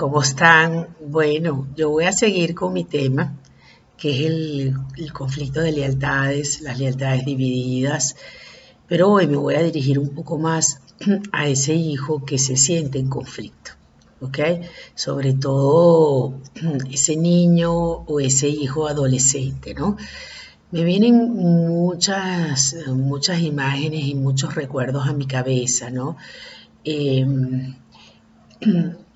¿Cómo están? Bueno, yo voy a seguir con mi tema, que es el, conflicto de lealtades, las lealtades divididas, pero hoy me voy a dirigir un poco más a ese hijo que se siente en conflicto, ¿ok? Sobre todo ese niño o ese hijo adolescente, ¿no? Me vienen muchas, muchas imágenes y muchos recuerdos a mi cabeza, ¿no? Em,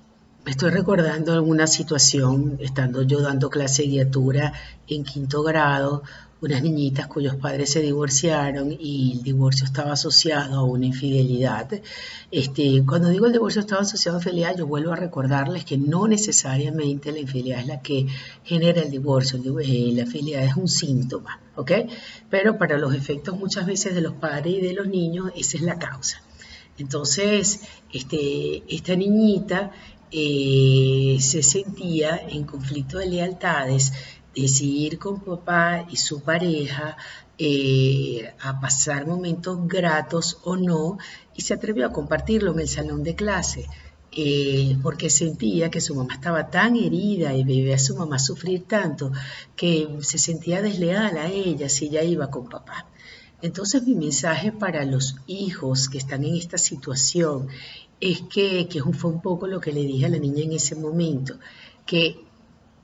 me estoy recordando alguna situación, estando yo dando clase de guiatura en quinto grado, unas niñitas cuyos padres se divorciaron y el divorcio estaba asociado a una infidelidad. Este, cuando digo el divorcio estaba asociado a infidelidad, yo vuelvo a recordarles que no necesariamente la infidelidad es la que genera el divorcio, eh, la infidelidad es un síntoma, ¿ok? Pero para los efectos muchas veces de los padres y de los niños, esa es la causa. Entonces, este, esta niñita eh, se sentía en conflicto de lealtades, decidir con papá y su pareja eh, a pasar momentos gratos o no, y se atrevió a compartirlo en el salón de clase. Eh, porque sentía que su mamá estaba tan herida y veía a su mamá sufrir tanto que se sentía desleal a ella si ella iba con papá. Entonces mi mensaje para los hijos que están en esta situación es que, que fue un poco lo que le dije a la niña en ese momento, que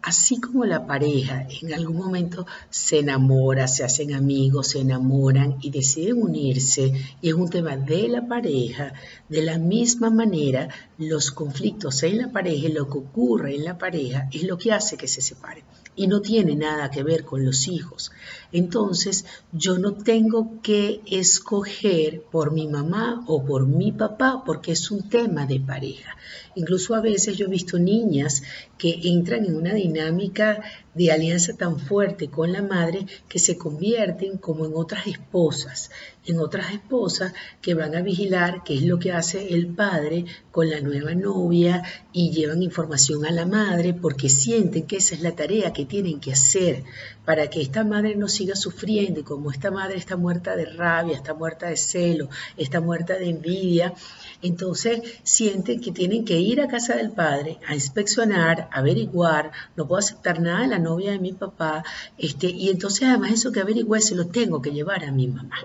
así como la pareja en algún momento se enamora, se hacen amigos, se enamoran y deciden unirse, y es un tema de la pareja, de la misma manera los conflictos en la pareja, lo que ocurre en la pareja, es lo que hace que se separen. Y no tiene nada que ver con los hijos. Entonces, yo no tengo que escoger por mi mamá o por mi papá, porque es un tema de pareja. Incluso a veces yo he visto niñas que entran en una dinámica de alianza tan fuerte con la madre que se convierten como en otras esposas, en otras esposas que van a vigilar qué es lo que hace el padre con la nueva novia y llevan información a la madre porque sienten que esa es la tarea que tienen que hacer para que esta madre no siga sufriendo como esta madre está muerta de rabia, está muerta de celo, está muerta de envidia, entonces sienten que tienen que ir a casa del padre a inspeccionar, averiguar, no puedo aceptar nada de la novia de mi papá, este, y entonces además eso que averigüe se lo tengo que llevar a mi mamá.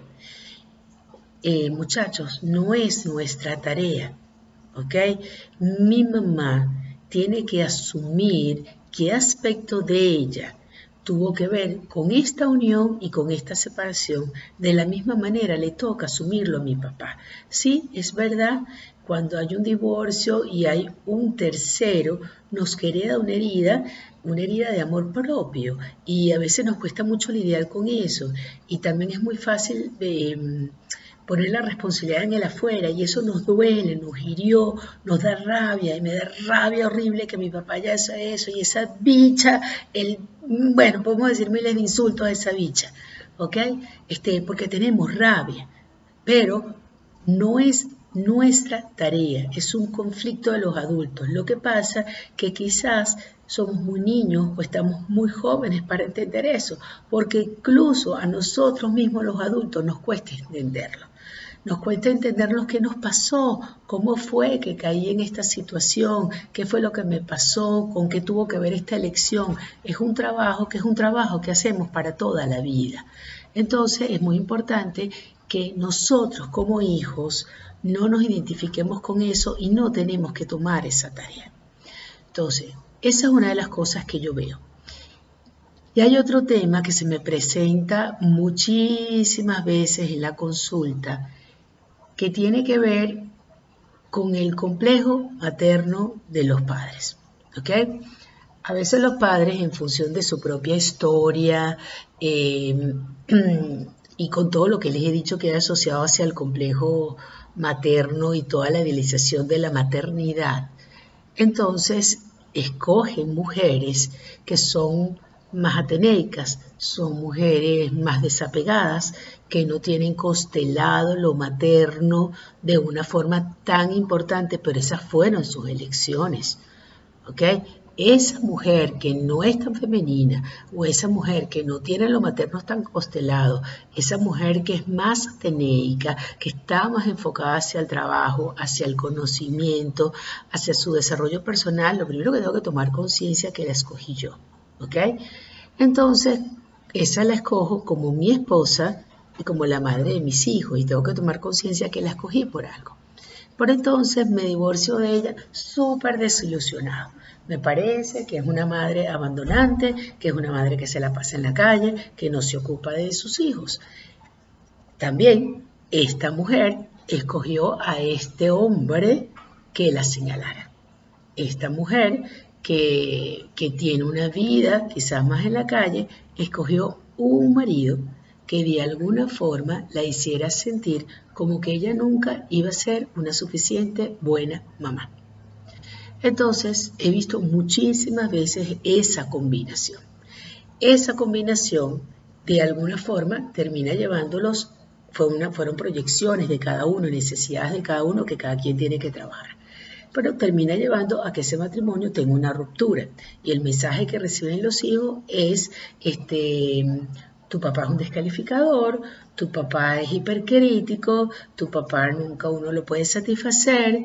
Eh, muchachos, no es nuestra tarea, ¿ok? Mi mamá tiene que asumir qué aspecto de ella tuvo que ver con esta unión y con esta separación. De la misma manera le toca asumirlo a mi papá. Sí, es verdad, cuando hay un divorcio y hay un tercero, nos queda una herida, una herida de amor propio. Y a veces nos cuesta mucho lidiar con eso. Y también es muy fácil de mm, poner la responsabilidad en el afuera. Y eso nos duele, nos hirió, nos da rabia. Y me da rabia horrible que mi papá haya hecho eso. Y esa bicha, el, bueno, podemos decir miles de insultos a esa bicha, ¿ok? Este, porque tenemos rabia, pero no es nuestra tarea, es un conflicto de los adultos. Lo que pasa que quizás somos muy niños o estamos muy jóvenes para entender eso, porque incluso a nosotros mismos los adultos nos cuesta entenderlo. Nos cuesta entender lo que nos pasó, cómo fue que caí en esta situación, qué fue lo que me pasó, con qué tuvo que ver esta elección. Es un trabajo que es un trabajo que hacemos para toda la vida. Entonces es muy importante que nosotros como hijos no nos identifiquemos con eso y no tenemos que tomar esa tarea. Entonces, esa es una de las cosas que yo veo. Y hay otro tema que se me presenta muchísimas veces en la consulta, que tiene que ver con el complejo materno de los padres. A veces los padres, en función de su propia historia, eh, y con todo lo que les he dicho que es asociado hacia el complejo materno y toda la idealización de la maternidad, entonces escogen mujeres que son más ateneicas, son mujeres más desapegadas, que no tienen constelado lo materno de una forma tan importante, pero esas fueron sus elecciones. ¿ok? Esa mujer que no es tan femenina o esa mujer que no tiene lo materno tan constelado, esa mujer que es más ateneica, que está más enfocada hacia el trabajo, hacia el conocimiento, hacia su desarrollo personal, lo primero que tengo que tomar conciencia que la escogí yo, ¿ok? Entonces, esa la escojo como mi esposa y como la madre de mis hijos y tengo que tomar conciencia que la escogí por algo. Por entonces me divorcio de ella súper desilusionado. Me parece que es una madre abandonante, que es una madre que se la pasa en la calle, que no se ocupa de sus hijos. También esta mujer escogió a este hombre que la señalara. Esta mujer que, que tiene una vida quizás más en la calle, escogió un marido que de alguna forma la hiciera sentir como que ella nunca iba a ser una suficiente buena mamá. Entonces he visto muchísimas veces esa combinación. Esa combinación de alguna forma termina llevándolos, fueron proyecciones de cada uno, necesidades de cada uno que cada quien tiene que trabajar. Pero termina llevando a que ese matrimonio tenga una ruptura. Y el mensaje que reciben los hijos es, este, tu papá es un descalificador, tu papá es hipercrítico, tu papá nunca uno lo puede satisfacer.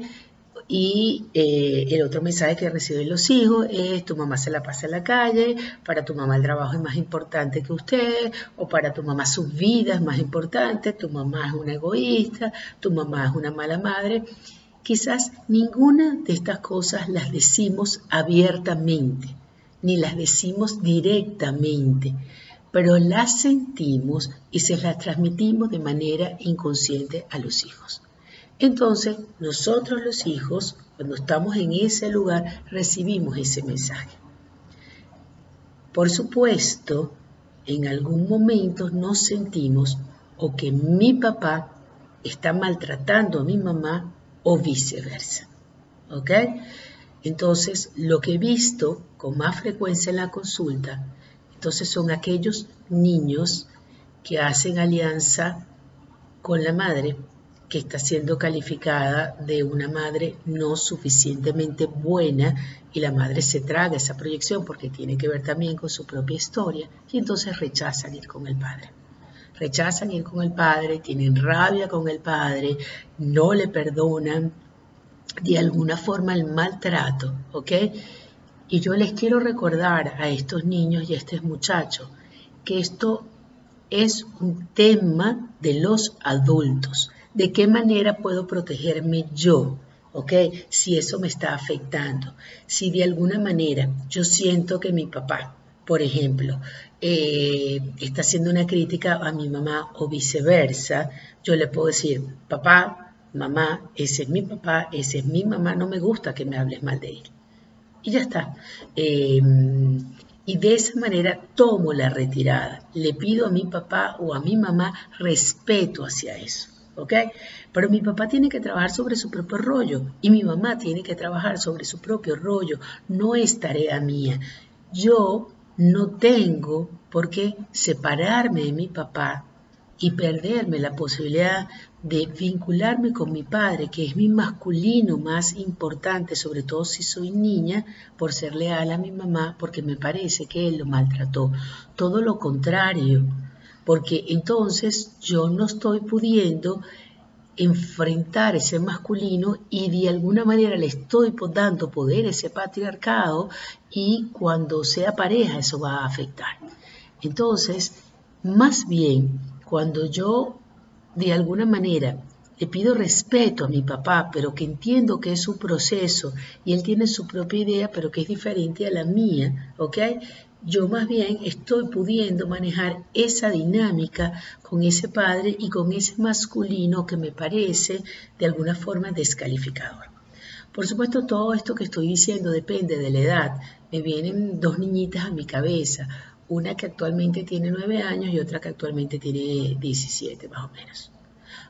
Y eh, el otro mensaje que reciben los hijos es tu mamá se la pasa en la calle, para tu mamá el trabajo es más importante que usted, o para tu mamá su vida es más importante, tu mamá es una egoísta, tu mamá es una mala madre. Quizás ninguna de estas cosas las decimos abiertamente, ni las decimos directamente, pero las sentimos y se las transmitimos de manera inconsciente a los hijos. Entonces, nosotros los hijos, cuando estamos en ese lugar, recibimos ese mensaje. Por supuesto, en algún momento nos sentimos o que mi papá está maltratando a mi mamá o viceversa. ¿Ok? Entonces, lo que he visto con más frecuencia en la consulta entonces son aquellos niños que hacen alianza con la madre que está siendo calificada de una madre no suficientemente buena y la madre se traga esa proyección porque tiene que ver también con su propia historia y entonces rechazan ir con el padre. Rechazan ir con el padre, tienen rabia con el padre, no le perdonan de alguna forma el maltrato, ¿ok? Y yo les quiero recordar a estos niños y a estos muchachos que esto es un tema de los adultos. ¿De qué manera puedo protegerme yo? ¿Ok? Si eso me está afectando. Si de alguna manera yo siento que mi papá, por ejemplo, eh, está haciendo una crítica a mi mamá o viceversa, yo le puedo decir, papá, mamá, ese es mi papá, ese es mi mamá, no me gusta que me hables mal de él y ya está. Em, y de esa manera tomo la retirada. Le pido a mi papá o a mi mamá respeto hacia eso. ¿Ok? Pero mi papá tiene que trabajar sobre su propio rollo y mi mamá tiene que trabajar sobre su propio rollo. No es tarea mía. Yo no tengo por qué separarme de mi papá y perderme la posibilidad de vincularme con mi padre, que es mi masculino más importante, sobre todo si soy niña, por ser leal a mi mamá, porque me parece que él lo maltrató. Todo lo contrario, porque entonces yo no estoy pudiendo enfrentar ese masculino y de alguna manera le estoy dando poder a ese patriarcado y cuando sea pareja eso va a afectar. Entonces, más bien, cuando yo de alguna manera le pido respeto a mi papá, pero que entiendo que es su proceso y él tiene su propia idea, pero que es diferente a la mía, ¿ok? Yo más bien estoy pudiendo manejar esa dinámica con ese padre y con ese masculino que me parece de alguna forma descalificador. Por supuesto, todo esto que estoy diciendo depende de la edad. Me vienen dos niñitas a mi cabeza una que actualmente tiene nueve años y otra que actualmente tiene 17 más o menos.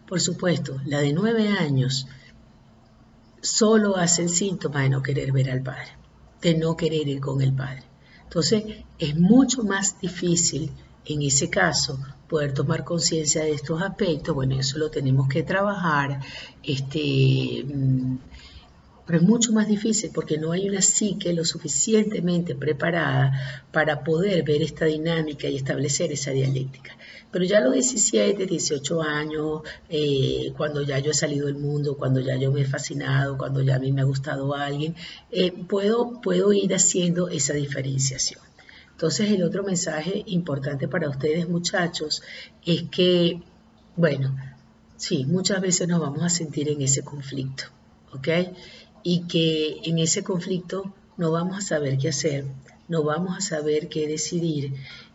Por supuesto, la de nueve años solo hace el síntoma de no querer ver al padre, de no querer ir con el padre. Entonces, es mucho más difícil en ese caso poder tomar conciencia de estos aspectos. Bueno, eso lo tenemos que trabajar. Este, mm, pero es mucho más difícil porque no hay una psique lo suficientemente preparada para poder ver esta dinámica y establecer esa dialéctica. Pero ya a los 17, 18 años, eh, cuando ya yo he salido del mundo, cuando ya yo me he fascinado, cuando ya a mí me ha gustado alguien, eh, puedo, puedo ir haciendo esa diferenciación. Entonces el otro mensaje importante para ustedes muchachos es que, bueno, sí, muchas veces nos vamos a sentir en ese conflicto, ¿ok? Y que en ese conflicto no vamos a saber qué hacer, no vamos a saber qué decidir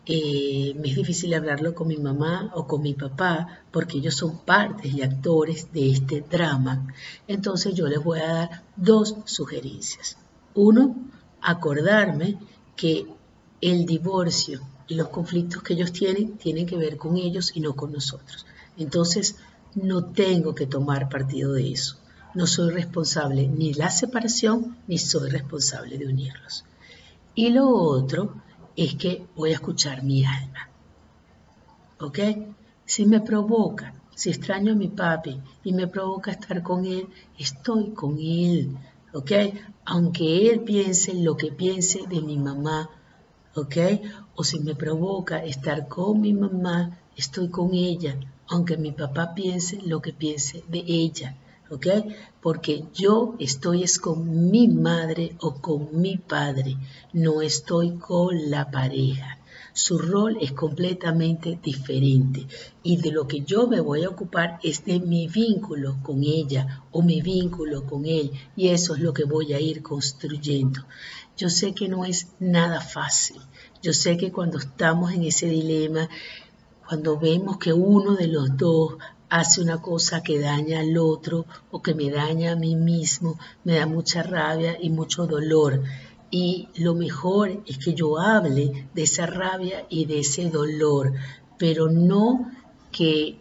eh, me es difícil hablarlo con mi mamá o con mi papá porque ellos son partes y actores de este drama. Entonces yo les voy a dar dos sugerencias. Uno, acordarme que el divorcio y los conflictos que ellos tienen tienen que ver con ellos y no con nosotros. Entonces no tengo que tomar partido de eso. No soy responsable ni de la separación ni soy responsable de unirlos. Y lo otro es que voy a escuchar mi alma. ¿Ok? Si me provoca, si extraño a mi papi y me provoca estar con él, estoy con él. ¿Ok? Aunque él piense lo que piense de mi mamá. ¿Ok? O si me provoca estar con mi mamá, estoy con ella. Aunque mi papá piense lo que piense de ella. ¿Ok? Porque yo estoy es con mi madre o con mi padre, no estoy con la pareja. Su rol es completamente diferente y de lo que yo me voy a ocupar es de mi vínculo con ella o mi vínculo con él y eso es lo que voy a ir construyendo. Yo sé que no es nada fácil. Yo sé que cuando estamos en ese dilema, cuando vemos que uno de los dos hace una cosa que daña al otro o que me daña a mí mismo, me da mucha rabia y mucho dolor. Y lo mejor es que yo hable de esa rabia y de ese dolor, pero no que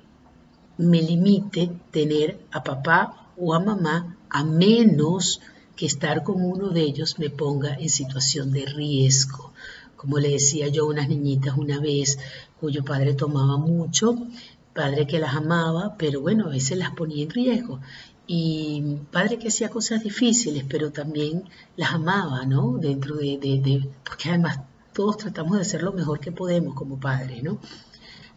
me limite tener a papá o a mamá a menos que estar con uno de ellos me ponga en situación de riesgo. Como le decía yo a unas niñitas una vez, cuyo padre tomaba mucho, padre que las amaba, pero bueno, a veces las ponía en riesgo. Y padre que hacía cosas difíciles, pero también las amaba, ¿no? Dentro de, de, porque además todos tratamos de hacer lo mejor que podemos como padres, ¿no?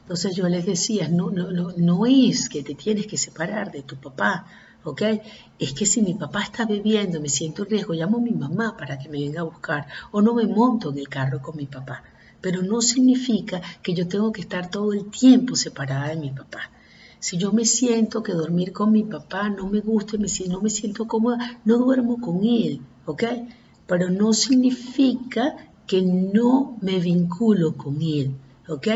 Entonces yo les decía, no, no, no, no es que te tienes que separar de tu papá, ¿ok? Es que si mi papá está bebiendo, me siento en riesgo, llamo a mi mamá para que me venga a buscar, o no me monto en el carro con mi papá pero no significa que yo tengo que estar todo el tiempo separada de mi papá. Si yo me siento que dormir con mi papá no me gusta, si no me siento cómoda, no duermo con él, ¿ok? Pero no significa que no me vinculo con él, ¿ok?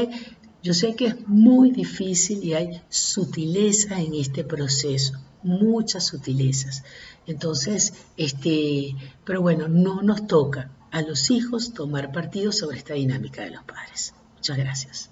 Yo sé que es muy difícil y hay sutileza en este proceso, muchas sutilezas. Entonces, este, pero bueno, no nos toca, a los hijos tomar partido sobre esta dinámica de los padres. Muchas gracias.